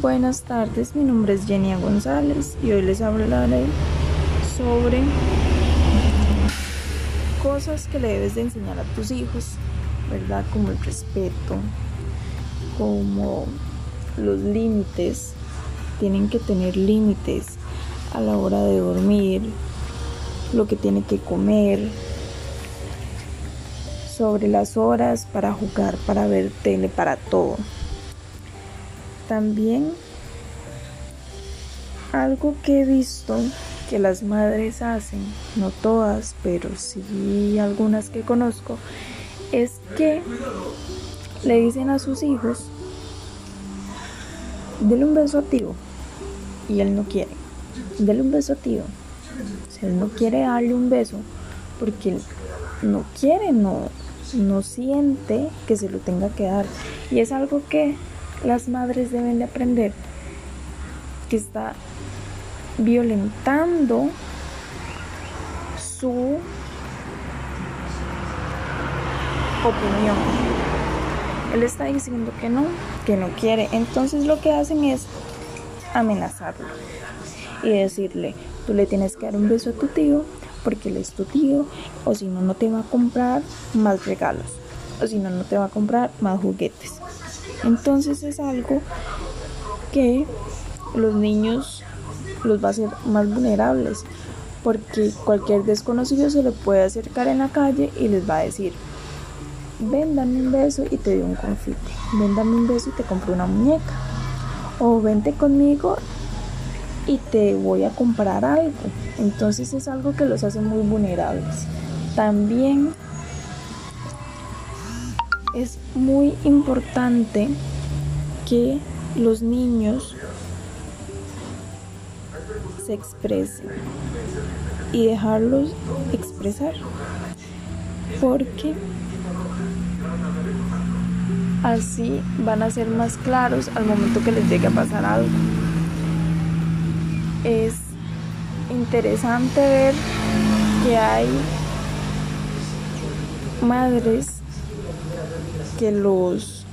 Buenas tardes, mi nombre es Jenia González y hoy les hablaré sobre cosas que le debes de enseñar a tus hijos, ¿verdad? Como el respeto, como los límites, tienen que tener límites a la hora de dormir, lo que tiene que comer, sobre las horas para jugar, para ver tele, para todo. También algo que he visto que las madres hacen, no todas, pero sí algunas que conozco, es que le dicen a sus hijos, dele un beso a tío, y él no quiere, dele un beso a tío, si él no quiere darle un beso, porque no quiere, no, no siente que se lo tenga que dar. Y es algo que las madres deben de aprender, que está violentando su opinión. Él está diciendo que no, que no quiere. Entonces lo que hacen es amenazarlo y decirle, tú le tienes que dar un beso a tu tío porque él es tu tío, o si no, no te va a comprar más regalos, o si no, no te va a comprar más juguetes. Entonces es algo que los niños los va a hacer más vulnerables, porque cualquier desconocido se le puede acercar en la calle y les va a decir, ven, dame un beso y te doy un confite, ven, dame un beso y te compro una muñeca, o vente conmigo y te voy a comprar algo. Entonces es algo que los hace muy vulnerables. También es muy importante que los niños se expresen y dejarlos expresar porque así van a ser más claros al momento que les llegue a pasar algo. Es interesante ver que hay madres que los